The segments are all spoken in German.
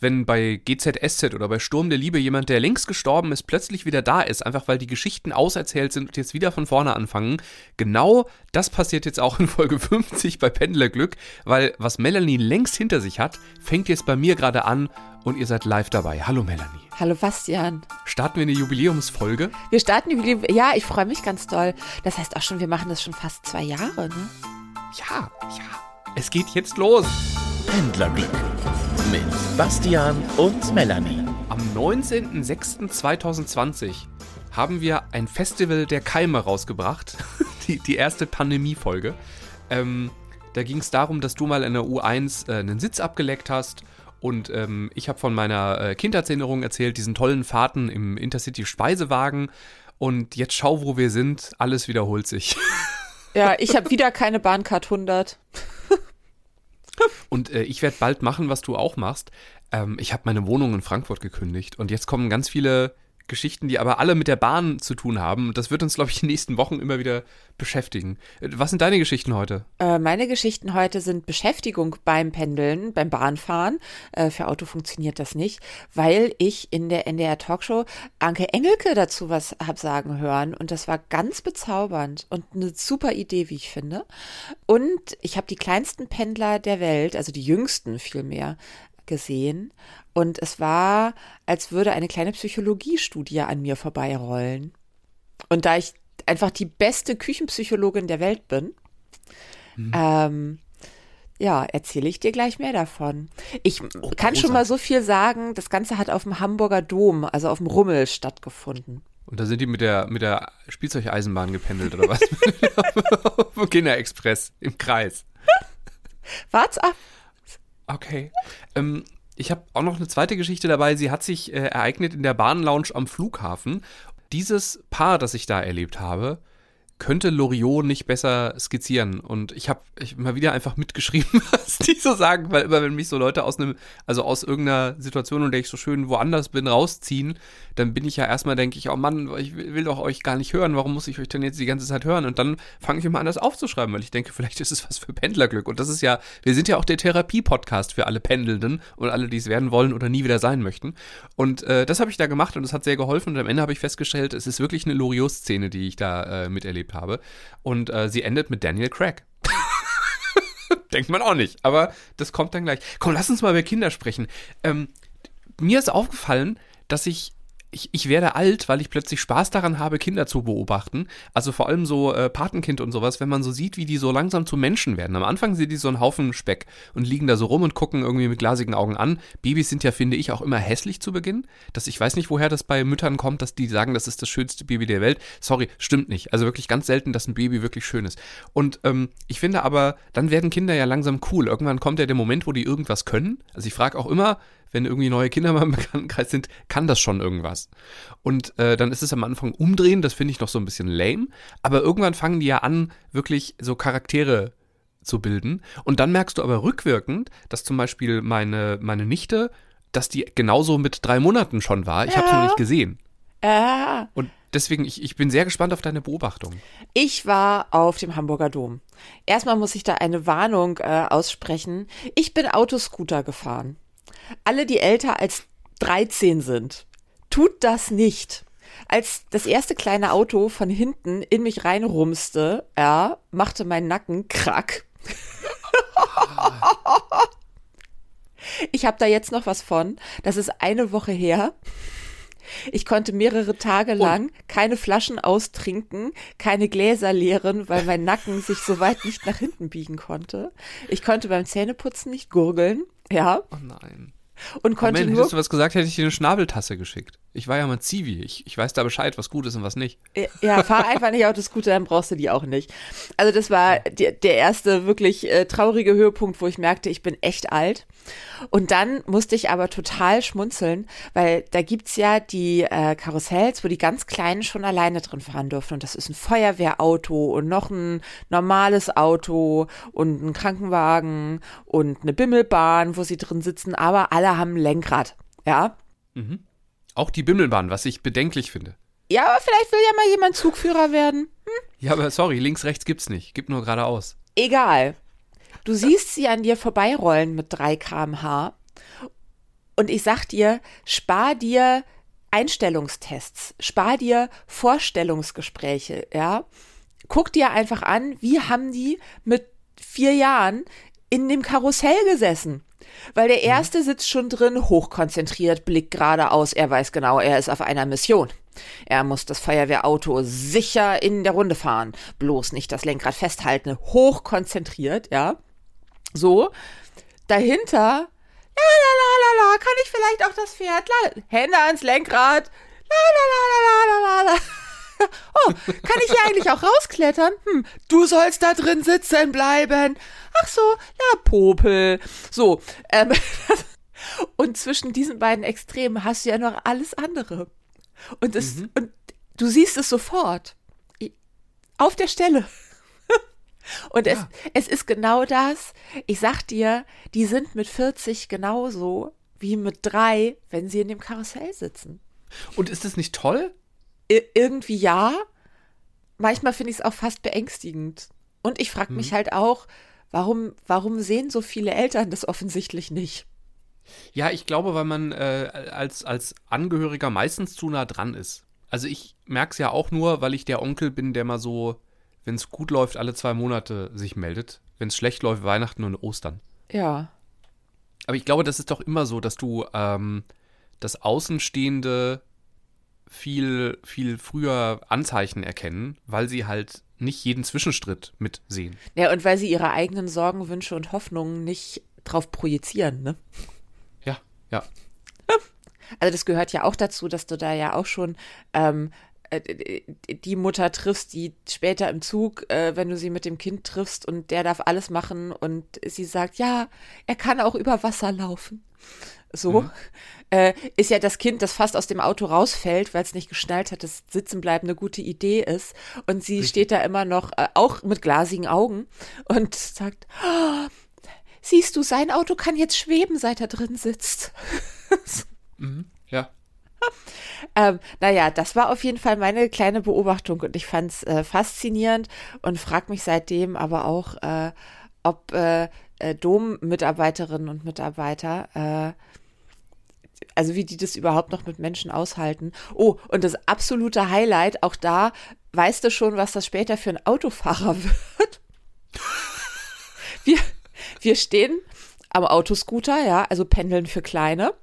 wenn bei GZSZ oder bei Sturm der Liebe jemand, der längst gestorben ist, plötzlich wieder da ist, einfach weil die Geschichten auserzählt sind und jetzt wieder von vorne anfangen. Genau das passiert jetzt auch in Folge 50 bei Pendlerglück, weil was Melanie längst hinter sich hat, fängt jetzt bei mir gerade an und ihr seid live dabei. Hallo Melanie. Hallo Bastian. Starten wir eine Jubiläumsfolge? Wir starten Jubiläum. Ja, ich freue mich ganz doll. Das heißt auch schon, wir machen das schon fast zwei Jahre, ne? Ja, ja. Es geht jetzt los. Pendlerglück mit Bastian und Melanie. Am 19.06.2020 haben wir ein Festival der Keime rausgebracht. die, die erste Pandemie-Folge. Ähm, da ging es darum, dass du mal in der U1 äh, einen Sitz abgeleckt hast. Und ähm, ich habe von meiner äh, Kindheitserinnerung erzählt, diesen tollen Fahrten im Intercity-Speisewagen. Und jetzt schau, wo wir sind. Alles wiederholt sich. Ja, ich habe wieder keine Bahncard 100. Und äh, ich werde bald machen, was du auch machst. Ähm, ich habe meine Wohnung in Frankfurt gekündigt und jetzt kommen ganz viele Geschichten, die aber alle mit der Bahn zu tun haben. Und das wird uns, glaube ich, die nächsten Wochen immer wieder beschäftigen. Was sind deine Geschichten heute? Äh, meine Geschichten heute sind Beschäftigung beim Pendeln, beim Bahnfahren. Äh, für Auto funktioniert das nicht, weil ich in der NDR Talkshow Anke Engelke dazu was habe sagen hören. Und das war ganz bezaubernd und eine super Idee, wie ich finde. Und ich habe die kleinsten Pendler der Welt, also die jüngsten vielmehr, gesehen und es war, als würde eine kleine Psychologiestudie an mir vorbeirollen. Und da ich einfach die beste Küchenpsychologin der Welt bin, mhm. ähm, ja, erzähle ich dir gleich mehr davon. Ich oh, kann schon mal so viel sagen, das Ganze hat auf dem Hamburger Dom, also auf dem Rummel stattgefunden. Und da sind die mit der, mit der Spielzeugeisenbahn gependelt oder was? Kinderexpress im Kreis. Wart's ab. Okay. Ähm, ich habe auch noch eine zweite Geschichte dabei. Sie hat sich äh, ereignet in der Bahnlounge am Flughafen. Dieses Paar, das ich da erlebt habe, könnte Loriot nicht besser skizzieren. Und ich habe mal wieder einfach mitgeschrieben, was die so sagen, weil immer wenn mich so Leute aus einem, also aus irgendeiner Situation, in der ich so schön woanders bin, rausziehen, dann bin ich ja erstmal, denke ich, oh Mann, ich will doch euch gar nicht hören, warum muss ich euch denn jetzt die ganze Zeit hören? Und dann fange ich immer an, das aufzuschreiben, weil ich denke, vielleicht ist es was für Pendlerglück. Und das ist ja, wir sind ja auch der Therapie-Podcast für alle Pendelnden und alle, die es werden wollen oder nie wieder sein möchten. Und äh, das habe ich da gemacht und es hat sehr geholfen. Und am Ende habe ich festgestellt, es ist wirklich eine Loriot-Szene, die ich da äh, miterlebt erlebt habe. Und äh, sie endet mit Daniel Craig. Denkt man auch nicht, aber das kommt dann gleich. Komm, lass uns mal über Kinder sprechen. Ähm, mir ist aufgefallen, dass ich ich, ich werde alt, weil ich plötzlich Spaß daran habe, Kinder zu beobachten. Also vor allem so äh, Patenkind und sowas, wenn man so sieht, wie die so langsam zu Menschen werden. Am Anfang sind die so ein Haufen Speck und liegen da so rum und gucken irgendwie mit glasigen Augen an. Babys sind ja, finde ich, auch immer hässlich zu Beginn. Dass ich weiß nicht, woher das bei Müttern kommt, dass die sagen, das ist das schönste Baby der Welt. Sorry, stimmt nicht. Also wirklich ganz selten, dass ein Baby wirklich schön ist. Und ähm, ich finde aber, dann werden Kinder ja langsam cool. Irgendwann kommt ja der Moment, wo die irgendwas können. Also ich frage auch immer, wenn irgendwie neue Kinder mal im Bekanntenkreis sind, kann das schon irgendwas. Und äh, dann ist es am Anfang umdrehen, das finde ich noch so ein bisschen lame, aber irgendwann fangen die ja an, wirklich so Charaktere zu bilden. Und dann merkst du aber rückwirkend, dass zum Beispiel meine, meine Nichte, dass die genauso mit drei Monaten schon war. Ich ja. habe sie noch nicht gesehen. Ja. Und deswegen, ich, ich bin sehr gespannt auf deine Beobachtung. Ich war auf dem Hamburger Dom. Erstmal muss ich da eine Warnung äh, aussprechen. Ich bin Autoscooter gefahren alle, die älter als 13 sind, tut das nicht. Als das erste kleine Auto von hinten in mich reinrumste, ja, machte mein Nacken krack. ich habe da jetzt noch was von. Das ist eine Woche her. Ich konnte mehrere Tage lang Und? keine Flaschen austrinken, keine Gläser leeren, weil mein Nacken sich so weit nicht nach hinten biegen konnte. Ich konnte beim Zähneputzen nicht gurgeln. Ja. Oh nein. Und konnte Moment, nur. Hättest du was gesagt, hätte ich dir eine Schnabeltasse geschickt. Ich war ja mal Zivi. Ich, ich weiß da Bescheid, was gut ist und was nicht. Ja, fahr einfach nicht Autoscooter, dann brauchst du die auch nicht. Also das war die, der erste wirklich äh, traurige Höhepunkt, wo ich merkte, ich bin echt alt. Und dann musste ich aber total schmunzeln, weil da gibt's ja die äh, Karussells, wo die ganz Kleinen schon alleine drin fahren dürfen. Und das ist ein Feuerwehrauto und noch ein normales Auto und ein Krankenwagen und eine Bimmelbahn, wo sie drin sitzen, aber alle haben ein Lenkrad. Ja. Mhm. Auch die Bimmelbahn, was ich bedenklich finde. Ja, aber vielleicht will ja mal jemand Zugführer werden. Hm? Ja, aber sorry, links, rechts gibt's nicht. Gibt nur geradeaus. Egal. Du siehst sie an dir vorbeirollen mit 3 km/h. Und ich sag dir, spar dir Einstellungstests, spar dir Vorstellungsgespräche, ja. Guck dir einfach an, wie haben die mit vier Jahren in dem Karussell gesessen. Weil der erste sitzt schon drin, hochkonzentriert, blickt geradeaus, er weiß genau, er ist auf einer Mission. Er muss das Feuerwehrauto sicher in der Runde fahren, bloß nicht das Lenkrad festhalten, hochkonzentriert, ja. So. Dahinter, la la la la la, kann ich vielleicht auch das Pferd, la, Hände ans Lenkrad, la la la la la la la. Oh, kann ich hier eigentlich auch rausklettern? Hm, du sollst da drin sitzen bleiben. Ach so, ja, Popel. So, ähm, und zwischen diesen beiden Extremen hast du ja noch alles andere. Und, es, mhm. und du siehst es sofort. Auf der Stelle. Und ja. es, es ist genau das. Ich sag dir, die sind mit 40 genauso wie mit drei, wenn sie in dem Karussell sitzen. Und ist das nicht toll? Irgendwie ja. Manchmal finde ich es auch fast beängstigend. Und ich frage mich hm. halt auch, warum, warum sehen so viele Eltern das offensichtlich nicht? Ja, ich glaube, weil man äh, als, als Angehöriger meistens zu nah dran ist. Also ich merke es ja auch nur, weil ich der Onkel bin, der mal so, wenn es gut läuft, alle zwei Monate sich meldet. Wenn es schlecht läuft, Weihnachten und Ostern. Ja. Aber ich glaube, das ist doch immer so, dass du ähm, das Außenstehende viel, viel früher Anzeichen erkennen, weil sie halt nicht jeden Zwischenstritt mitsehen. Ja, und weil sie ihre eigenen Sorgen, Wünsche und Hoffnungen nicht drauf projizieren, ne? Ja, ja. Also das gehört ja auch dazu, dass du da ja auch schon ähm, äh, die Mutter triffst, die später im Zug, äh, wenn du sie mit dem Kind triffst und der darf alles machen und sie sagt, ja, er kann auch über Wasser laufen. So. Mhm äh, ist ja das Kind, das fast aus dem Auto rausfällt, weil es nicht geschnallt hat, dass Sitzenbleiben eine gute Idee ist. Und sie Richtig. steht da immer noch, äh, auch mit glasigen Augen und sagt, oh, siehst du, sein Auto kann jetzt schweben, seit er drin sitzt. mhm. Ähm, naja, das war auf jeden Fall meine kleine Beobachtung und ich fand es äh, faszinierend und frage mich seitdem aber auch, äh, ob äh, äh Dom-Mitarbeiterinnen und Mitarbeiter äh, also wie die das überhaupt noch mit Menschen aushalten. Oh, und das absolute Highlight, auch da weißt du schon, was das später für ein Autofahrer wird. Wir, wir stehen am Autoscooter, ja, also pendeln für Kleine.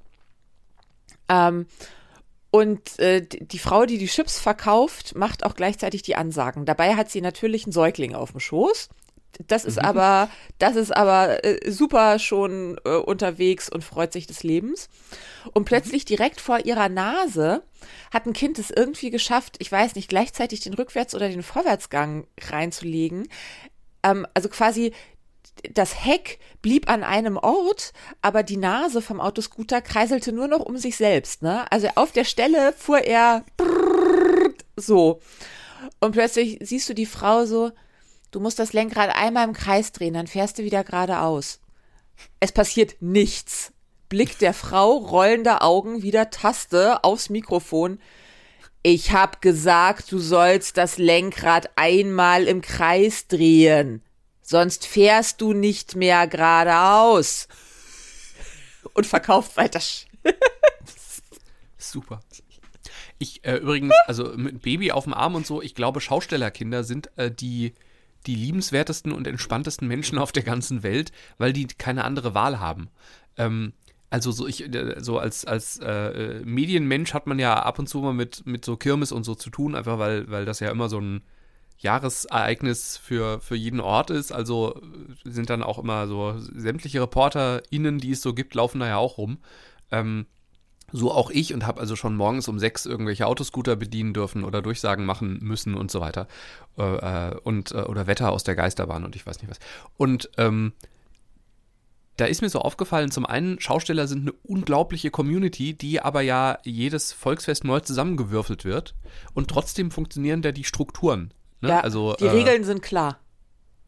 Ähm, und äh, die Frau, die die Chips verkauft, macht auch gleichzeitig die Ansagen. Dabei hat sie natürlich einen Säugling auf dem Schoß. Das ist mhm. aber, das ist aber äh, super schon äh, unterwegs und freut sich des Lebens. Und plötzlich direkt vor ihrer Nase hat ein Kind es irgendwie geschafft, ich weiß nicht, gleichzeitig den Rückwärts- oder den Vorwärtsgang reinzulegen. Ähm, also quasi das Heck blieb an einem Ort, aber die Nase vom Autoscooter kreiselte nur noch um sich selbst. Ne? Also auf der Stelle fuhr er so. Und plötzlich siehst du die Frau so, Du musst das Lenkrad einmal im Kreis drehen, dann fährst du wieder geradeaus. Es passiert nichts. Blick der Frau, rollende Augen, wieder Taste aufs Mikrofon. Ich hab gesagt, du sollst das Lenkrad einmal im Kreis drehen. Sonst fährst du nicht mehr geradeaus. Und verkauft weiter. Super. Ich äh, übrigens, also mit Baby auf dem Arm und so, ich glaube, Schaustellerkinder sind äh, die die liebenswertesten und entspanntesten Menschen auf der ganzen Welt, weil die keine andere Wahl haben. Ähm, also so ich äh, so als als äh, Medienmensch hat man ja ab und zu mal mit mit so Kirmes und so zu tun, einfach weil weil das ja immer so ein Jahresereignis für für jeden Ort ist. Also sind dann auch immer so sämtliche ReporterInnen, die es so gibt, laufen da ja auch rum. Ähm, so auch ich und habe also schon morgens um sechs irgendwelche Autoscooter bedienen dürfen oder Durchsagen machen müssen und so weiter. Äh, äh, und, äh, oder Wetter aus der Geisterbahn und ich weiß nicht was. Und ähm, da ist mir so aufgefallen, zum einen, Schausteller sind eine unglaubliche Community, die aber ja jedes Volksfest neu zusammengewürfelt wird. Und trotzdem funktionieren da die Strukturen. Ne? Ja, also, die äh, Regeln sind klar.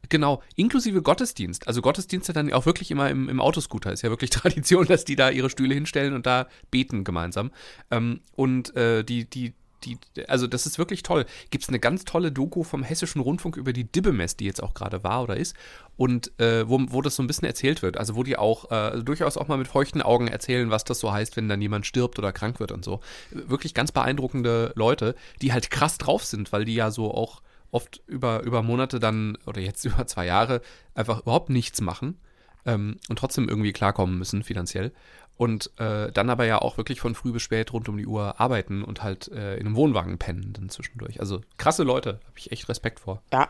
Genau, inklusive Gottesdienst. Also Gottesdienste dann auch wirklich immer im, im Autoscooter. Ist ja wirklich Tradition, dass die da ihre Stühle hinstellen und da beten gemeinsam. Ähm, und äh, die, die die, also das ist wirklich toll. Gibt es eine ganz tolle Doku vom Hessischen Rundfunk über die Dibbemess, die jetzt auch gerade war oder ist, und äh, wo, wo das so ein bisschen erzählt wird. Also wo die auch äh, durchaus auch mal mit feuchten Augen erzählen, was das so heißt, wenn dann jemand stirbt oder krank wird und so. Wirklich ganz beeindruckende Leute, die halt krass drauf sind, weil die ja so auch oft über, über Monate dann oder jetzt über zwei Jahre einfach überhaupt nichts machen ähm, und trotzdem irgendwie klarkommen müssen finanziell und äh, dann aber ja auch wirklich von früh bis spät rund um die Uhr arbeiten und halt äh, in einem Wohnwagen pennen dann zwischendurch. Also krasse Leute, habe ich echt Respekt vor. Ja,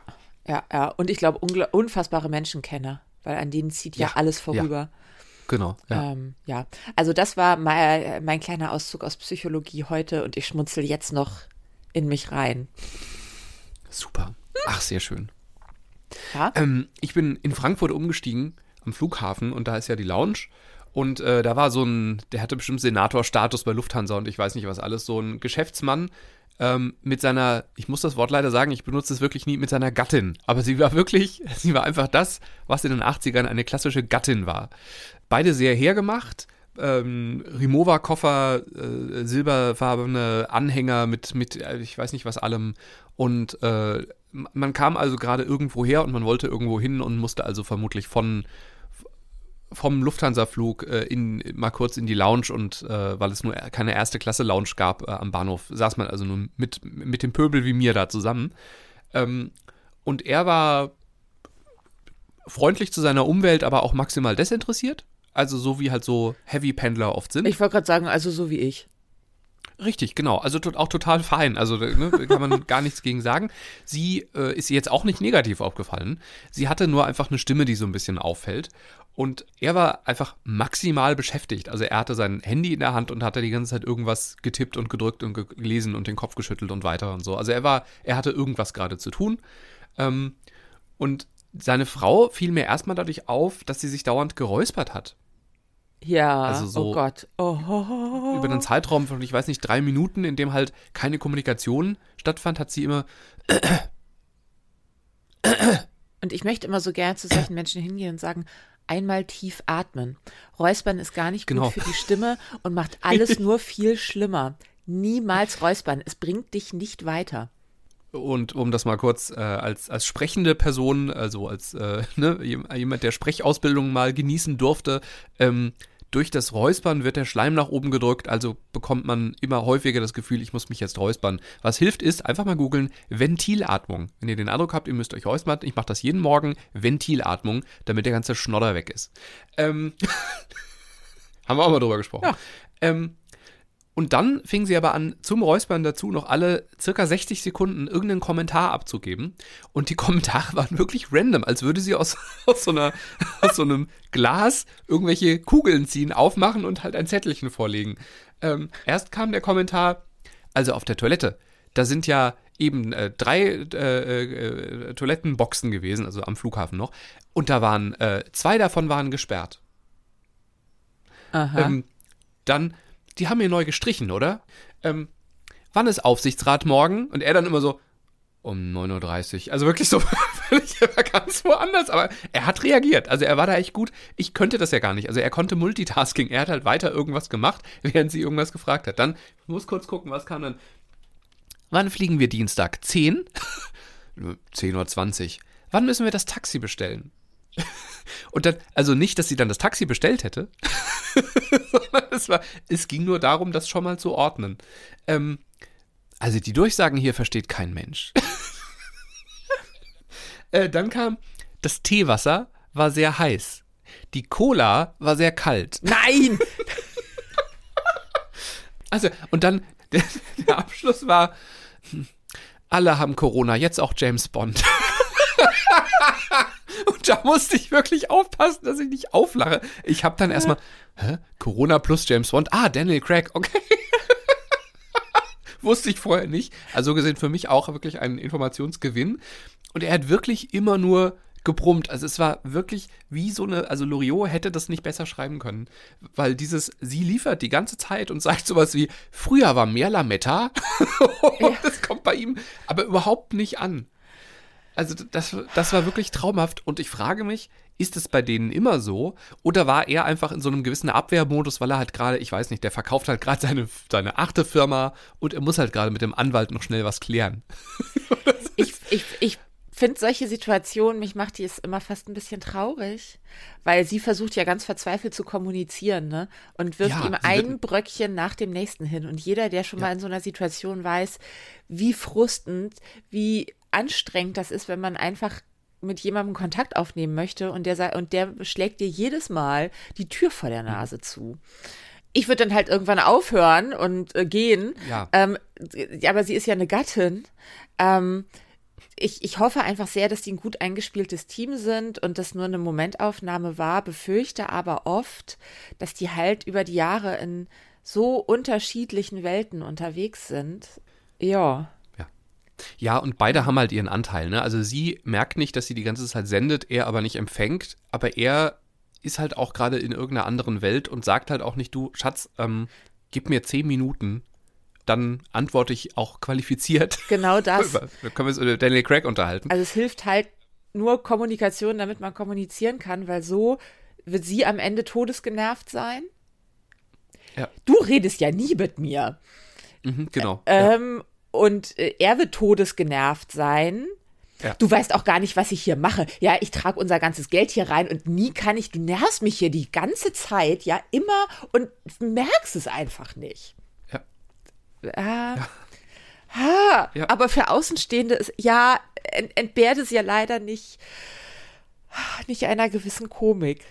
ja, ja. Und ich glaube, unfassbare Menschenkenner, weil an denen zieht ja, ja alles vorüber. Ja. Genau. Ja. Ähm, ja, also das war mein, mein kleiner Auszug aus Psychologie heute und ich schmunzel jetzt noch in mich rein. Super. Ach, sehr schön. Ja? Ähm, ich bin in Frankfurt umgestiegen am Flughafen und da ist ja die Lounge und äh, da war so ein, der hatte bestimmt Senatorstatus bei Lufthansa und ich weiß nicht was alles, so ein Geschäftsmann ähm, mit seiner, ich muss das Wort leider sagen, ich benutze es wirklich nie, mit seiner Gattin. Aber sie war wirklich, sie war einfach das, was in den 80ern eine klassische Gattin war. Beide sehr hergemacht. Ähm, Rimowa-Koffer, äh, silberfarbene Anhänger mit, mit, äh, ich weiß nicht was allem. Und äh, man kam also gerade irgendwo her und man wollte irgendwo hin und musste also vermutlich von vom Lufthansa-Flug äh, in, mal kurz in die Lounge und äh, weil es nur keine erste Klasse Lounge gab äh, am Bahnhof, saß man also nur mit, mit dem Pöbel wie mir da zusammen. Ähm, und er war freundlich zu seiner Umwelt, aber auch maximal desinteressiert. Also so wie halt so Heavy-Pendler oft sind. Ich wollte gerade sagen, also so wie ich. Richtig, genau. Also auch total fein. Also ne, kann man gar nichts gegen sagen. Sie äh, ist jetzt auch nicht negativ aufgefallen. Sie hatte nur einfach eine Stimme, die so ein bisschen auffällt. Und er war einfach maximal beschäftigt. Also er hatte sein Handy in der Hand und hatte die ganze Zeit irgendwas getippt und gedrückt und gelesen und den Kopf geschüttelt und weiter und so. Also er war, er hatte irgendwas gerade zu tun. Ähm, und seine Frau fiel mir erstmal dadurch auf, dass sie sich dauernd geräuspert hat. Ja, also so oh Gott. Oh. Über einen Zeitraum von, ich weiß nicht, drei Minuten, in dem halt keine Kommunikation stattfand, hat sie immer. Und ich möchte immer so gern zu solchen Menschen hingehen und sagen, einmal tief atmen. Räuspern ist gar nicht genau. gut für die Stimme und macht alles nur viel schlimmer. Niemals räuspern. Es bringt dich nicht weiter. Und um das mal kurz äh, als, als sprechende Person, also als äh, ne, jemand, der Sprechausbildung mal genießen durfte, ähm, durch das Räuspern wird der Schleim nach oben gedrückt, also bekommt man immer häufiger das Gefühl, ich muss mich jetzt räuspern. Was hilft ist, einfach mal googeln, Ventilatmung. Wenn ihr den Eindruck habt, ihr müsst euch räuspern, ich mache das jeden Morgen, Ventilatmung, damit der ganze Schnodder weg ist. Ähm, haben wir auch mal drüber gesprochen. Ja. Ähm, und dann fing sie aber an, zum Räuspern dazu noch alle circa 60 Sekunden irgendeinen Kommentar abzugeben. Und die Kommentare waren wirklich random, als würde sie aus, aus, so, einer, aus so einem Glas irgendwelche Kugeln ziehen, aufmachen und halt ein Zettelchen vorlegen. Ähm, erst kam der Kommentar, also auf der Toilette, da sind ja eben äh, drei äh, äh, Toilettenboxen gewesen, also am Flughafen noch. Und da waren, äh, zwei davon waren gesperrt. Aha. Ähm, dann die haben hier neu gestrichen, oder? Ähm, wann ist Aufsichtsrat morgen? Und er dann immer so, um 9.30 Uhr. Also wirklich so völlig ganz woanders. Aber er hat reagiert. Also er war da echt gut. Ich könnte das ja gar nicht. Also er konnte Multitasking. Er hat halt weiter irgendwas gemacht, während sie irgendwas gefragt hat. Dann, ich muss kurz gucken, was kam dann. Wann fliegen wir Dienstag? 10? 10.20 Uhr. Wann müssen wir das Taxi bestellen? Und dann, also nicht, dass sie dann das Taxi bestellt hätte, sondern es, war, es ging nur darum, das schon mal zu ordnen. Ähm, also die Durchsagen hier versteht kein Mensch. äh, dann kam, das Teewasser war sehr heiß. Die Cola war sehr kalt. Nein! also, und dann, der, der Abschluss war, hm, alle haben Corona, jetzt auch James Bond. Und da musste ich wirklich aufpassen, dass ich nicht auflache. Ich habe dann erstmal, hä? Corona plus James Bond. Ah, Daniel Craig, okay. Wusste ich vorher nicht. Also gesehen für mich auch wirklich ein Informationsgewinn. Und er hat wirklich immer nur gebrummt. Also es war wirklich wie so eine, also Loriot hätte das nicht besser schreiben können, weil dieses, sie liefert die ganze Zeit und sagt sowas wie, früher war mehr Lametta und ja. das kommt bei ihm aber überhaupt nicht an. Also das, das war wirklich traumhaft und ich frage mich, Ist es bei denen immer so? Oder war er einfach in so einem gewissen Abwehrmodus, weil er halt gerade, ich weiß nicht, der verkauft halt gerade seine, seine achte Firma und er muss halt gerade mit dem Anwalt noch schnell was klären? ich, ich, ich finde solche Situationen, mich macht die es immer fast ein bisschen traurig, weil sie versucht ja ganz verzweifelt zu kommunizieren, ne? Und wirft Ja, ihm ein Bröckchen nach dem nächsten hin. Und jeder, der schon Ja. mal in so einer Situation weiß, wie frustend, wie anstrengend das ist, wenn man einfach mit jemandem Kontakt aufnehmen möchte und der und der schlägt dir jedes Mal die Tür vor der Nase zu. Ich würde dann halt irgendwann aufhören und äh, gehen. Ja. Ähm, aber sie ist ja eine Gattin. Ähm, ich, ich hoffe einfach sehr, dass die ein gut eingespieltes Team sind und das nur eine Momentaufnahme war, befürchte aber oft, dass die halt über die Jahre in so unterschiedlichen Welten unterwegs sind. Ja. Ja, und beide haben halt ihren Anteil, ne? Also sie merkt nicht, dass sie die ganze Zeit sendet, er aber nicht empfängt, aber er ist halt auch gerade in irgendeiner anderen Welt und sagt halt auch nicht, du, Schatz, ähm, gib mir zehn Minuten, dann antworte ich auch qualifiziert. Genau das. Über- Da können wir uns über Daniel Craig unterhalten. Also es hilft halt nur Kommunikation, damit man kommunizieren kann, weil so wird sie am Ende todesgenervt sein. Ja. Du redest ja nie mit mir. Mhm, genau. ja. Und äh, er wird todesgenervt sein. Ja. Du weißt auch gar nicht, was ich hier mache. Ja, ich trage unser ganzes Geld hier rein und nie kann ich, du nervst mich hier die ganze Zeit, ja, immer und merkst es einfach nicht. Ja. Ah, ah, Ja. Aber für Außenstehende ist, ja, ent, entbehrt es ja leider nicht, nicht einer gewissen Komik.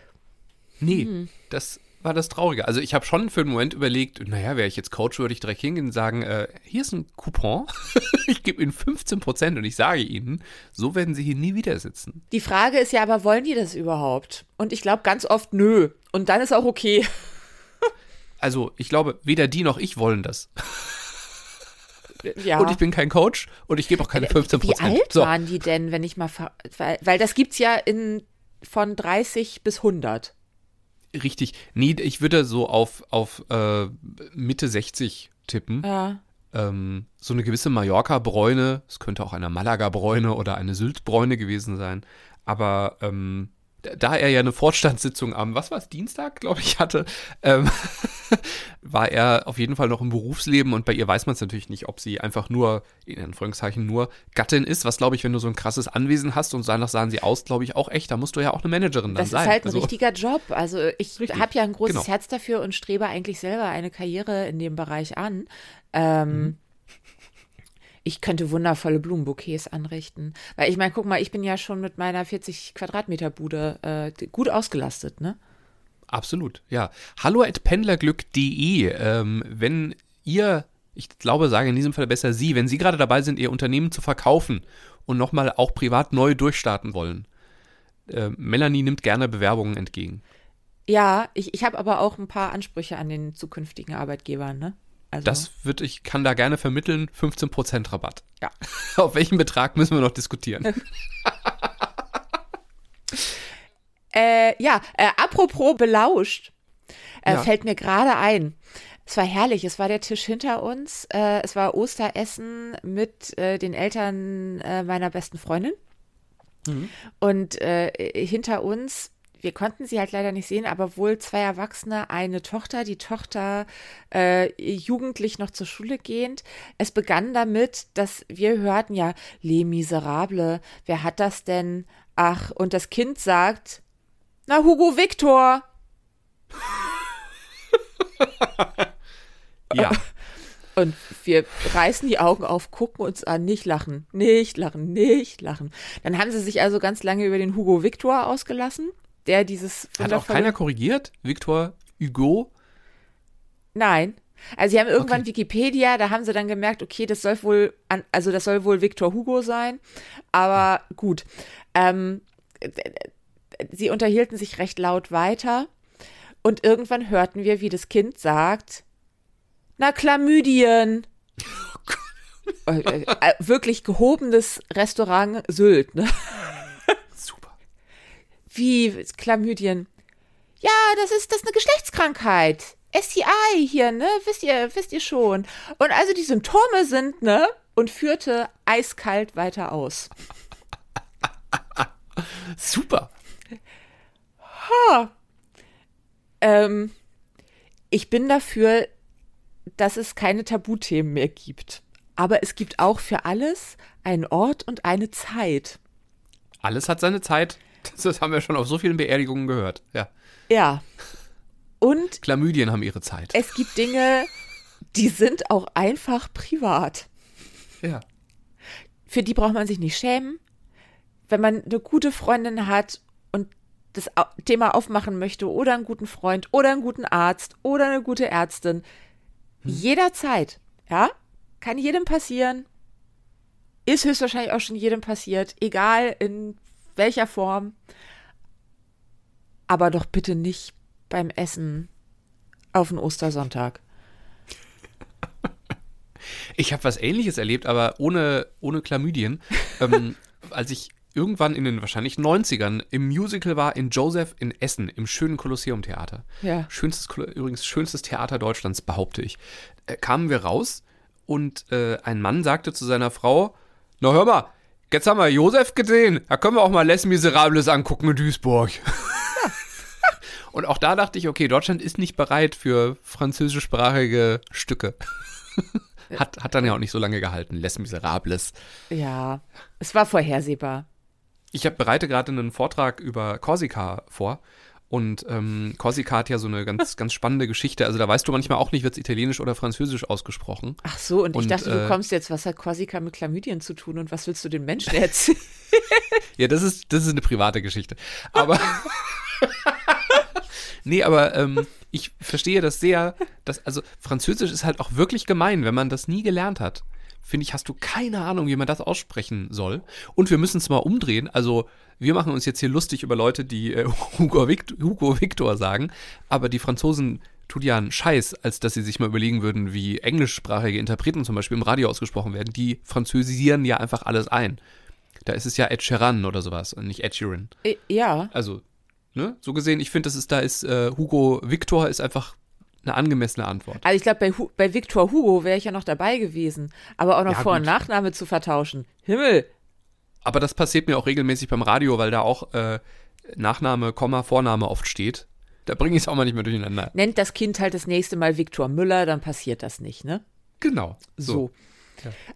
Nee, Mhm. das war das Traurige. Also ich habe schon für einen Moment überlegt, naja, wäre ich jetzt Coach, würde ich direkt hingehen und sagen, äh, hier ist ein Coupon, ich gebe Ihnen 15 Prozent und ich sage Ihnen, so werden Sie hier nie wieder sitzen. Die Frage ist ja aber, wollen die das überhaupt? Und ich glaube ganz oft, nö. Und dann ist auch okay. Also ich glaube, weder die noch ich wollen das. Ja. Und ich bin kein Coach und ich gebe auch keine 15% Wie Prozent. alt waren die denn, wenn ich mal, weil, weil das gibt's ja in von 30 bis 100. Richtig. Nee, ich würde so auf, auf äh, Mitte 60 tippen. Ja. ähm, so eine gewisse Mallorca-Bräune, es könnte auch eine Malaga-Bräune oder eine Sylt-Bräune gewesen sein, aber ähm, da- er ja eine Vorstandssitzung am, was war es, Dienstag, glaube ich, hatte, ähm, war er auf jeden Fall noch im Berufsleben und bei ihr weiß man es natürlich nicht, ob sie einfach nur, in Anführungszeichen, nur Gattin ist, was glaube ich, wenn du so ein krasses Anwesen hast und danach sahen sie aus, glaube ich, auch echt, da musst du ja auch eine Managerin dann Das sein. ist halt ein Also, richtiger Job. Also ich habe ja ein großes genau. Herz dafür und strebe eigentlich selber eine Karriere in dem Bereich an. Ähm, Mhm. Ich könnte wundervolle Blumenbouquets anrichten. Weil ich meine, guck mal, ich bin ja schon mit meiner 40 Quadratmeter Bude äh, gut ausgelastet, ne? Absolut, ja. Hallo at pendlerglück.de. Ähm, wenn ihr, ich glaube, sage in diesem Fall besser Sie, wenn Sie gerade dabei sind, Ihr Unternehmen zu verkaufen und nochmal auch privat neu durchstarten wollen, äh, Melanie nimmt gerne Bewerbungen entgegen. Ja, ich, ich habe aber auch ein paar Ansprüche an den zukünftigen Arbeitgebern, ne? Also, Das wird, ich kann da gerne vermitteln, 15% Rabatt. Ja. Auf welchen Betrag müssen wir noch diskutieren? Äh, ja, äh, apropos belauscht, äh, Ja. fällt mir gerade ein. Es war herrlich, es war der Tisch hinter uns. Äh, es war Osteressen mit äh, den Eltern äh, meiner besten Freundin. Und äh, hinter uns, wir konnten sie halt leider nicht sehen, aber wohl zwei Erwachsene, eine Tochter, die Tochter äh, jugendlich noch zur Schule gehend. Es begann damit, dass wir hörten ja, Les Miserable, wer hat das denn? Ach, und das Kind sagt, na, Hugo Victor. ja. Und wir reißen die Augen auf, gucken uns an, nicht lachen, nicht lachen, nicht lachen. Dann haben sie sich also ganz lange über den Hugo Victor ausgelassen, der dieses Hat auch keiner korrigiert? Victor Hugo? Nein. Also sie haben irgendwann Okay. Wikipedia, da haben sie dann gemerkt, okay, das soll wohl, an, also das soll wohl Victor Hugo sein. Aber gut. Ähm, sie unterhielten sich recht laut weiter und irgendwann hörten wir, wie das Kind sagt, na Chlamydien. Äh, äh, wirklich gehobenes Restaurant Sylt, ne? Super. Wie Chlamydien? Ja, das ist das ist eine Geschlechtskrankheit. STI hier, ne? Wisst ihr, wisst ihr schon. Und also die Symptome sind, ne? Und führte eiskalt weiter aus. Super. Ähm, ich bin dafür, dass es keine Tabuthemen mehr gibt. Aber es gibt auch für alles einen Ort und eine Zeit. Alles hat seine Zeit. Das haben wir schon auf so vielen Beerdigungen gehört. Ja. Ja. Und Chlamydien haben ihre Zeit. es gibt Dinge, die sind auch einfach privat. Ja. Für die braucht man sich nicht schämen. Wenn man eine gute Freundin hat und das Thema aufmachen möchte oder einen guten Freund oder einen guten Arzt oder eine gute Ärztin, jederzeit, ja, kann jedem passieren. Ist höchstwahrscheinlich auch schon jedem passiert, egal in welcher Form. Aber doch bitte nicht beim Essen auf den Ostersonntag. Ich habe was ähnliches erlebt, aber ohne, ohne Chlamydien. ähm, als ich irgendwann in den wahrscheinlich 90ern im Musical war in Joseph in Essen, im schönen Kolosseum-Theater. Ja. Schönstes, übrigens schönstes Theater Deutschlands, behaupte ich. Äh, kamen wir raus und äh, ein Mann sagte zu seiner Frau, na hör mal, jetzt haben wir Joseph gesehen, da können wir auch mal Les Miserables angucken in Duisburg. und auch da dachte ich, okay, Deutschland ist nicht bereit für französischsprachige Stücke. hat, hat dann ja auch nicht so lange gehalten, Les Miserables. Ja, es war vorhersehbar. Ich hab, bereite gerade einen Vortrag über Korsika vor. Und ähm, Korsika hat ja so eine ganz, ganz spannende Geschichte. Also da weißt du manchmal auch nicht, wird es italienisch oder französisch ausgesprochen. Ach so, und ich Und, dachte, du äh, kommst jetzt, was hat Korsika mit Chlamydien zu tun und was willst du den Menschen erzählen? Ja, das ist, das ist eine private Geschichte. Aber. nee, aber ähm, ich verstehe das sehr. Dass, also, Französisch ist halt auch wirklich gemein, wenn man das nie gelernt hat. Finde ich, hast du keine Ahnung, wie man das aussprechen soll. Und wir müssen es mal umdrehen. Also, wir machen uns jetzt hier lustig über Leute, die äh, Hugo, Victor, Hugo Victor sagen. Aber die Franzosen tut ja einen Scheiß, als dass sie sich mal überlegen würden, wie englischsprachige Interpreten zum Beispiel im Radio ausgesprochen werden. Die französisieren ja einfach alles ein. Da ist es ja Ed Sheeran oder sowas und nicht Ed Sheeran. Ja, Also, ne, so gesehen, ich finde, das ist, da ist äh, Hugo Victor ist einfach eine angemessene Antwort. also ich glaube, bei, Hu bei Victor Hugo wäre ich ja noch dabei gewesen. Aber auch noch Ja, Vor- und. Nachname zu vertauschen. Himmel! Aber das passiert mir auch regelmäßig beim Radio, weil da auch äh, Nachname, Komma, Vorname oft steht. Da bringe ich es auch mal nicht mehr durcheinander. Nennt das Kind halt das nächste Mal Viktor Müller, dann passiert das nicht, ne? Genau. So.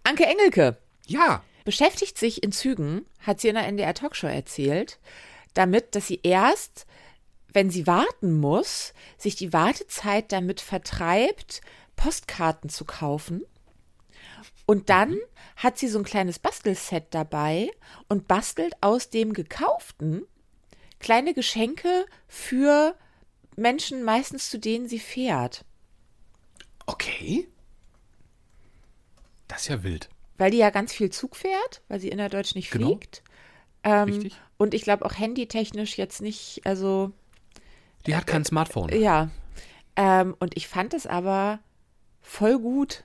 Anke Engelke Ja. beschäftigt sich in Zügen, hat sie in der NDR Talkshow erzählt, damit, dass sie erst, wenn sie warten muss, sich die Wartezeit damit vertreibt, Postkarten zu kaufen. Und dann hat sie so ein kleines Bastelset dabei und bastelt aus dem gekauften kleine Geschenke für Menschen, meistens zu denen sie fährt. Okay. Das ist ja wild. Weil die ja ganz viel Zug fährt, weil sie innerdeutsch nicht Genau. fliegt. Ähm, Richtig. Und ich glaube auch handytechnisch jetzt nicht, also Die hat kein Smartphone. ja. Ähm, und ich fand es aber voll gut.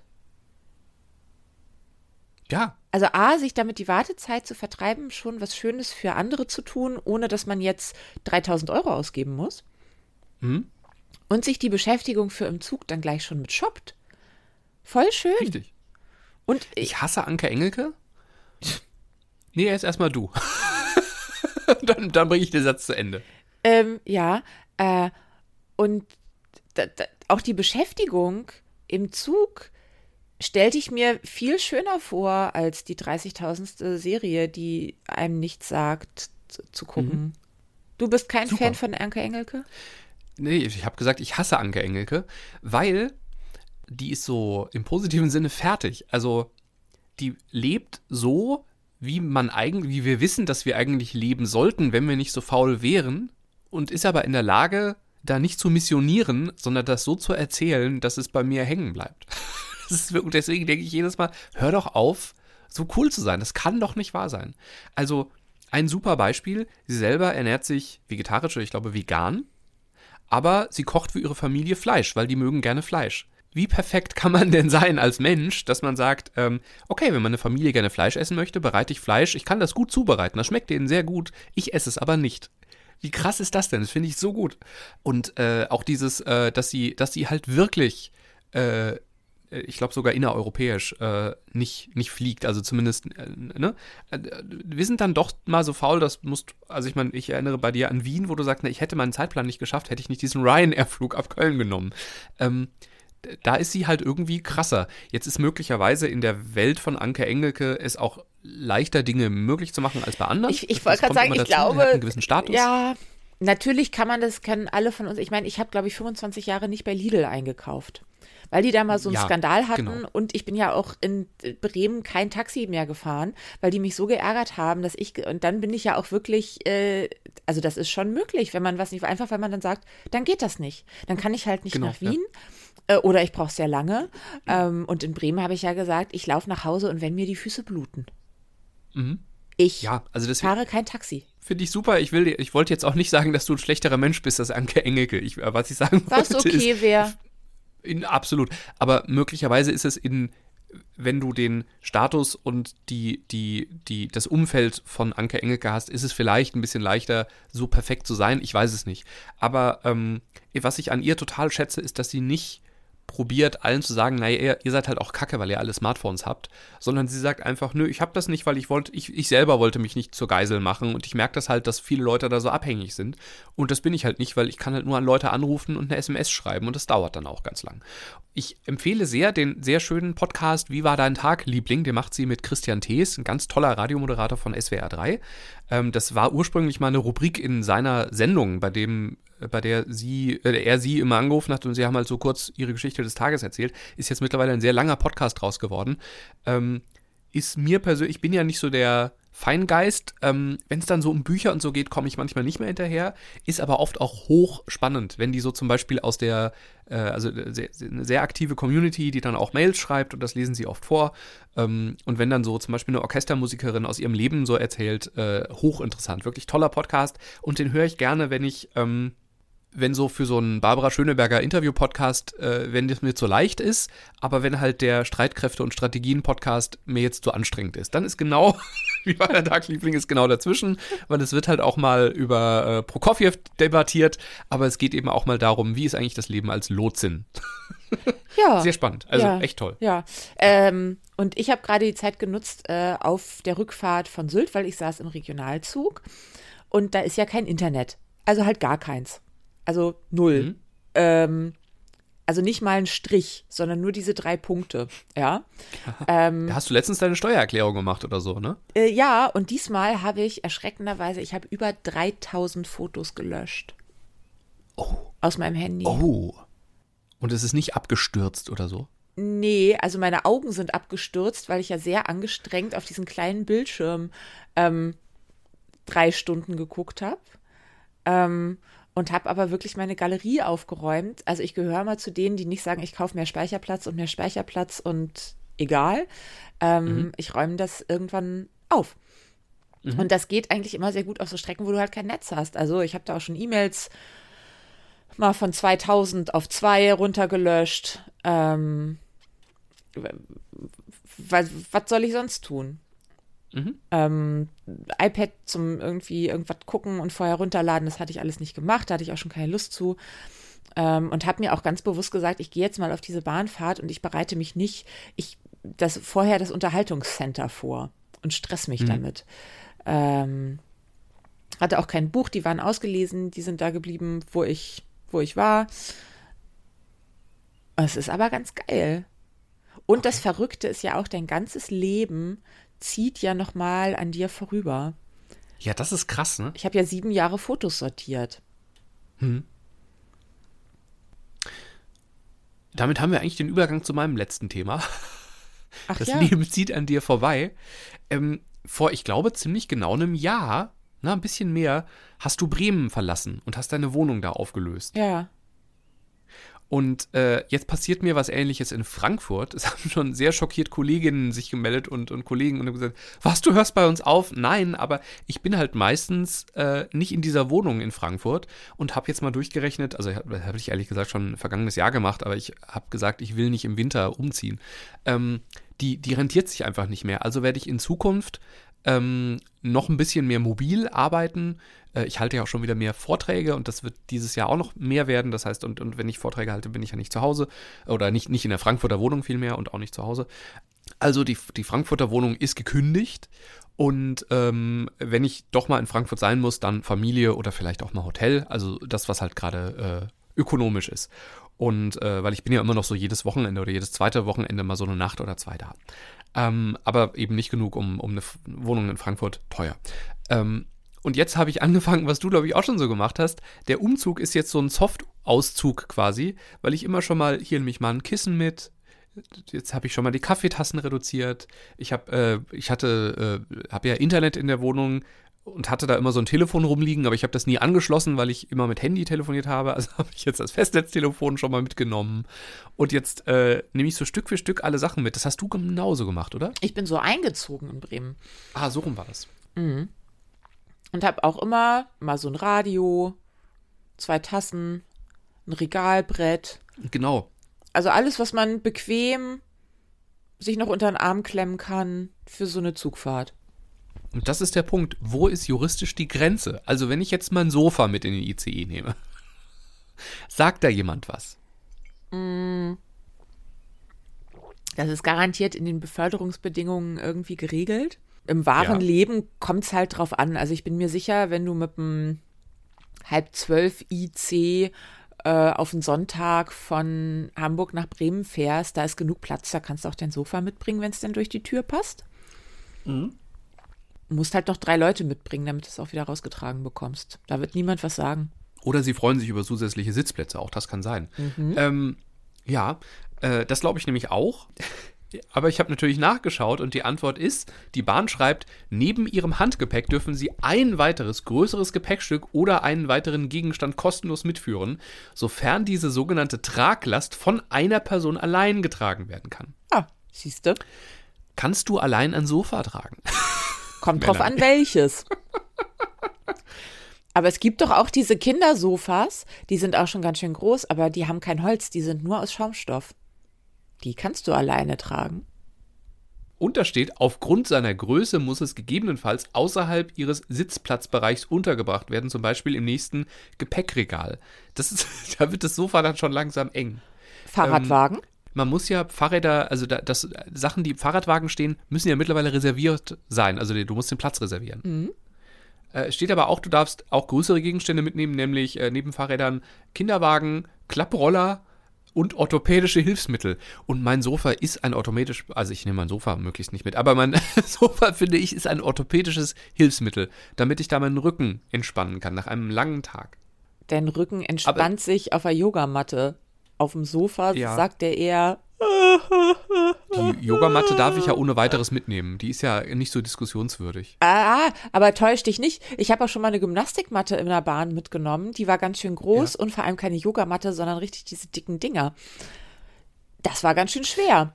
Ja. Also A, sich damit die Wartezeit zu vertreiben, schon was Schönes für andere zu tun, ohne dass man jetzt 3000 Euro ausgeben muss. Mhm. Und sich die Beschäftigung für im Zug dann gleich schon mit shoppt. Voll schön. Richtig. Und ich, Ich hasse Anke Engelke. Nee, jetzt erstmal du. dann dann bringe ich den Satz zu Ende. Ähm, ja, äh, und auch die Beschäftigung im Zug stellte ich mir viel schöner vor als die 30.000. Serie, die einem nichts sagt, zu, zu gucken. Du bist kein Super. Fan von Anke Engelke? Nee, ich habe gesagt, ich hasse Anke Engelke, weil die ist so im positiven Sinne fertig. Also die lebt so, wie man eigentlich, wie wir wissen, dass wir eigentlich leben sollten, wenn wir nicht so faul wären, und ist aber in der Lage, da nicht zu missionieren, sondern das so zu erzählen, dass es bei mir hängen bleibt. Wirklich, deswegen denke ich jedes Mal, hör doch auf, so cool zu sein. Das kann doch nicht wahr sein. Also ein super Beispiel, sie selber ernährt sich vegetarisch oder ich glaube vegan aber sie kocht für ihre Familie Fleisch, weil die mögen gerne Fleisch. Wie perfekt kann man denn sein als Mensch, dass man sagt, ähm, okay, wenn meine Familie gerne Fleisch essen möchte, bereite ich Fleisch, ich kann das gut zubereiten, das schmeckt denen sehr gut, ich esse es aber nicht. Wie krass ist das denn? Das finde ich so gut. Und äh, auch dieses, äh, dass sie, dass sie halt wirklich äh, äh, ich glaube sogar innereuropäisch, äh, nicht, nicht fliegt. Also zumindest, äh, ne? Wir sind dann doch mal so faul, das musst, also ich meine, ich erinnere bei dir an Wien, wo du sagst, na, ich hätte meinen Zeitplan nicht geschafft, hätte ich nicht diesen Ryanair-Flug ab Köln genommen. Ähm, da ist sie halt irgendwie krasser. Jetzt ist möglicherweise in der Welt von Anke Engelke es auch leichter, Dinge möglich zu machen als bei anderen. Ich, ich wollte gerade sagen, ich dazu. glaube, einen gewissen Status. ja, natürlich kann man das, können alle von uns, ich meine, ich habe, glaube ich, 25 Jahre nicht bei Lidl eingekauft. Weil die da mal so einen Ja, Skandal hatten genau. und ich bin ja auch in Bremen kein Taxi mehr gefahren, weil die mich so geärgert haben, dass ich, und dann bin ich ja auch wirklich, äh, also das ist schon möglich, wenn man was nicht, einfach weil man dann sagt, dann geht das nicht. Dann kann ich halt nicht Genau, nach ja. Äh, oder ich brauche sehr lange. Ähm, und in Bremen habe ich ja gesagt, ich laufe nach Hause und wenn mir die Füße bluten. Ich Mhm. Ja, also fahre kein Taxi. finde ich super. Ich will, ich wollte jetzt auch nicht sagen, dass du ein schlechterer Mensch bist als Anke Engelke. Ich, äh, was ich sagen Was wollte okay ist, wäre. absolut. Aber möglicherweise ist es in, wenn du den Status und die, die, die, das Umfeld von Anke Engelke hast, ist es vielleicht ein bisschen leichter, so perfekt zu sein. Ich weiß es nicht. Aber ähm, was ich an ihr total schätze, ist, dass sie nicht probiert, allen zu sagen, naja, ihr, seid halt auch kacke, weil ihr alle Smartphones habt, sondern sie sagt einfach, nö, ich habe das nicht, weil ich wollte, ich, ich selber wollte mich nicht zur Geisel machen und ich merke das halt, dass viele Leute da so abhängig sind und das bin ich halt nicht, weil ich kann halt nur an Leute anrufen und eine SMS schreiben und das dauert dann auch ganz lang. Ich empfehle sehr den sehr schönen Podcast Wie war dein Tag, Liebling? Den macht sie mit Christian Thees, ein ganz toller Radiomoderator von SWR 3. Ähm, das war ursprünglich mal eine Rubrik in seiner Sendung, bei dem bei der sie, äh, er sie immer angerufen hat und sie haben halt so kurz ihre Geschichte des Tages erzählt. Ist jetzt mittlerweile ein sehr langer Podcast draus geworden. Ähm, ist mir persönlich, ich bin ja nicht so der Feingeist. Ähm, wenn es dann so um Bücher und so geht, komme ich manchmal nicht mehr hinterher. Ist aber oft auch hochspannend, wenn die so zum Beispiel aus der, äh, also sehr, sehr, eine sehr aktive Community, die dann auch Mails schreibt und das lesen sie oft vor. Ähm, und wenn dann so zum Beispiel eine Orchestermusikerin aus ihrem Leben so erzählt, äh, hochinteressant. Wirklich toller Podcast. Und den höre ich gerne, wenn ich. Ähm, wenn so für so einen Barbara Schöneberger Interview-Podcast, äh, wenn das mir zu leicht ist, aber wenn halt der Streitkräfte- und Strategien-Podcast mir jetzt zu anstrengend ist, dann ist genau, wie bei der Tag-Liebling, ist genau dazwischen, weil es wird halt auch mal über äh, Prokofjew debattiert, aber es geht eben auch mal darum, wie ist eigentlich das Leben als Lotsin. Ja. Sehr spannend, also ja, echt toll. Ja. Ähm, und ich habe gerade die Zeit genutzt äh, auf der Rückfahrt von Sylt, weil ich saß im Regionalzug und da ist ja kein Internet. Also halt gar keins. Also null. Mhm. Ähm, also nicht mal ein Strich, sondern nur diese drei Punkte. Ja. Ähm, Da hast du letztens deine Steuererklärung gemacht oder so, ne? äh, ja, und diesmal habe ich erschreckenderweise, ich habe über 3000 Fotos gelöscht. Aus meinem Handy. Oh. Und es ist nicht abgestürzt oder so? Nee, also meine Augen sind abgestürzt, weil ich ja sehr angestrengt auf diesen kleinen Bildschirm ähm, drei Stunden geguckt habe. Ähm, und habe aber wirklich meine Galerie aufgeräumt. Also ich gehöre mal zu denen, die nicht sagen, ich kaufe mehr Speicherplatz und mehr Speicherplatz und egal. Ähm, Ich räume das irgendwann auf. Und das geht eigentlich immer sehr gut auf so Strecken, wo du halt kein Netz hast. Also ich habe da auch schon E-Mails mal von 2000 auf 2 runtergelöscht. Ähm, was, was soll ich sonst tun? Ähm, iPad zum irgendwie irgendwas gucken und vorher runterladen, das hatte ich alles nicht gemacht, da hatte ich auch schon keine Lust zu. Ähm, und habe mir auch ganz bewusst gesagt, ich gehe jetzt mal auf diese Bahnfahrt und ich bereite mich nicht, ich das vorher das Unterhaltungscenter vor und stress mich damit. Ähm, hatte auch kein Buch, die waren ausgelesen, die sind da geblieben, wo ich, wo ich war. Es ist aber ganz geil. Und das Verrückte ist ja auch, dein ganzes Leben zieht ja noch mal an dir vorüber. Ja, das ist krass, ne? Ich habe ja sieben Jahre Fotos sortiert. Damit haben wir eigentlich den Übergang zu meinem letzten Thema. Ach Das ja. Leben zieht an dir vorbei. Ähm, vor, ich glaube, ziemlich genau einem Jahr, na, ein bisschen mehr, hast du Bremen verlassen und hast deine Wohnung da aufgelöst. Ja. Und äh, jetzt passiert mir was ähnliches in Frankfurt. Es haben schon sehr schockiert Kolleginnen sich gemeldet und, und Kollegen und haben gesagt, was, du hörst bei uns auf? Nein, aber ich bin halt meistens äh, nicht in dieser Wohnung in Frankfurt und habe jetzt mal durchgerechnet, also habe hab ich ehrlich gesagt schon vergangenes Jahr gemacht, aber ich habe gesagt, ich will nicht im Winter umziehen. Ähm, die, die rentiert sich einfach nicht mehr. Also werde ich in Zukunft ähm, noch ein bisschen mehr mobil arbeiten. Äh, ich halte ja auch schon wieder mehr Vorträge und das wird dieses Jahr auch noch mehr werden. Das heißt, und, und wenn ich Vorträge halte, bin ich ja nicht zu Hause oder nicht, nicht in der Frankfurter Wohnung vielmehr und auch nicht zu Hause. Also die, die Frankfurter Wohnung ist gekündigt und ähm, wenn ich doch mal in Frankfurt sein muss, dann Familie oder vielleicht auch mal Hotel. Also das, was halt gerade äh, ökonomisch ist. Und äh, weil ich bin ja immer noch so jedes Wochenende oder jedes zweite Wochenende mal so eine Nacht oder zwei da. Ähm, aber eben nicht genug, um, um eine Wohnung in Frankfurt teuer. Ähm, und jetzt habe ich angefangen, was du, glaube ich, auch schon so gemacht hast. Der Umzug ist jetzt so ein Soft-Auszug quasi, weil ich immer schon mal, hier nehme ich mal ein Kissen mit, jetzt habe ich schon mal die Kaffeetassen reduziert. Ich habe, äh, ich hatte, äh, habe ja Internet in der Wohnung und hatte da immer so ein Telefon rumliegen, aber ich habe das nie angeschlossen, weil ich immer mit Handy telefoniert habe. Also habe ich jetzt das Festnetztelefon schon mal mitgenommen. Und jetzt äh, nehme ich so Stück für Stück alle Sachen mit. Das hast du genauso gemacht, oder? Ich bin so eingezogen in Bremen. Ah, so rum war das. Mhm. Und habe auch immer mal so ein Radio, zwei Tassen, ein Regalbrett. Genau. Also alles, was man bequem sich noch unter den Arm klemmen kann für so eine Zugfahrt. Und das ist der Punkt. Wo ist juristisch die Grenze? Also, wenn ich jetzt mein Sofa mit in den ICE nehme, sagt da jemand was? Das ist garantiert in den Beförderungsbedingungen irgendwie geregelt. Im wahren Ja. Leben kommt es halt drauf an. Also ich bin mir sicher, wenn du mit einem halb zwölf IC äh, auf den Sonntag von Hamburg nach Bremen fährst, da ist genug Platz, da kannst du auch dein Sofa mitbringen, wenn es denn durch die Tür passt. Du musst halt noch drei Leute mitbringen, damit du es auch wieder rausgetragen bekommst. Da wird niemand was sagen. Oder sie freuen sich über zusätzliche Sitzplätze, auch das kann sein. Ähm, ja, äh, das glaube ich nämlich auch. Aber ich habe natürlich nachgeschaut und die Antwort ist, die Bahn schreibt, neben ihrem Handgepäck dürfen sie ein weiteres größeres Gepäckstück oder einen weiteren Gegenstand kostenlos mitführen, sofern diese sogenannte Traglast von einer Person allein getragen werden kann. Ah, siehst du? Kannst du allein ein Sofa tragen? Kommt drauf an, welches. Aber es gibt doch auch diese Kindersofas, die sind auch schon ganz schön groß, aber die haben kein Holz, die sind nur aus Schaumstoff. Die kannst du alleine tragen. Und da steht, aufgrund seiner Größe muss es gegebenenfalls außerhalb ihres Sitzplatzbereichs untergebracht werden, zum Beispiel im nächsten Gepäckregal. Das ist, da wird das Sofa dann schon langsam eng. Fahrradwagen? Man muss ja Fahrräder, also da, das, Sachen, die im Fahrradwagen stehen, müssen ja mittlerweile reserviert sein. Also du musst den Platz reservieren. Äh, steht aber auch, du darfst auch größere Gegenstände mitnehmen, nämlich äh, neben Fahrrädern Kinderwagen, Klapproller und orthopädische Hilfsmittel. Und mein Sofa ist ein orthopädisch, also ich nehme mein Sofa möglichst nicht mit, aber mein Sofa, finde ich, ist ein orthopädisches Hilfsmittel, damit ich da meinen Rücken entspannen kann nach einem langen Tag. Dein Rücken entspannt sich auf der Yogamatte. Auf dem Sofa Ja. sagt er eher, Die Yogamatte darf ich ja ohne weiteres mitnehmen. Die ist ja nicht so diskussionswürdig. ah, aber täusch dich nicht. Ich habe auch schon mal eine Gymnastikmatte in der Bahn mitgenommen. Die war ganz schön groß und vor allem keine Yogamatte, sondern richtig diese dicken Dinger. Das war ganz schön schwer.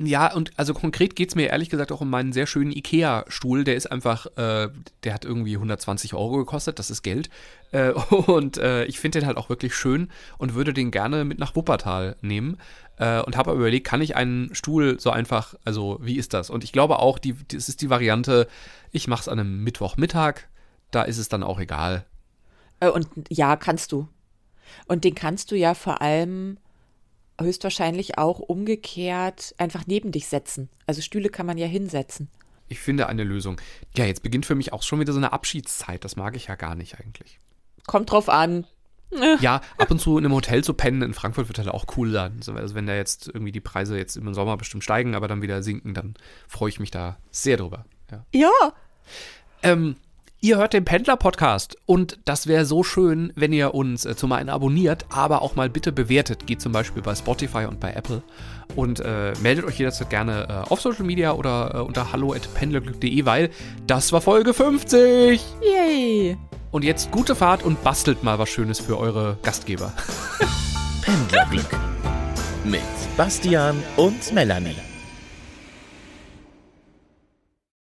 Ja, und also konkret geht's mir ehrlich gesagt auch um meinen sehr schönen Ikea-Stuhl. Der ist einfach, äh, der hat irgendwie 120 Euro gekostet, das ist Geld. Äh, und äh, ich finde den halt auch wirklich schön und würde den gerne mit nach Wuppertal nehmen. Äh, und habe aber überlegt, kann ich einen Stuhl so einfach, also wie ist das? Und ich glaube auch, die, das ist die Variante, ich mache es an einem Mittwochmittag, da ist es dann auch egal. Äh, Und ja, kannst du. Und den kannst du ja vor allem höchstwahrscheinlich auch umgekehrt einfach neben dich setzen. Also Stühle kann man ja hinsetzen. Ich finde eine Lösung. Ja, jetzt beginnt für mich auch schon wieder so eine Abschiedszeit. Das mag ich ja gar nicht eigentlich. Kommt drauf an. Ja, ab und zu in einem Hotel zu pennen in Frankfurt wird halt auch cool sein. So, Also wenn da jetzt irgendwie die Preise jetzt im Sommer bestimmt steigen, aber dann wieder sinken, dann freue ich mich da sehr drüber. Ja. Ja. Ähm, ihr hört den Pendler-Podcast und das wäre so schön, wenn ihr uns äh, zum einen abonniert, aber auch mal bitte bewertet. Geht zum Beispiel bei Spotify und bei Apple und äh, meldet euch jederzeit gerne äh, auf Social Media oder äh, unter hallo.pendlerglück.de, weil das war Folge 50. Yay. Und jetzt gute Fahrt und bastelt mal was Schönes für eure Gastgeber. Pendlerglück mit Bastian und Melanie.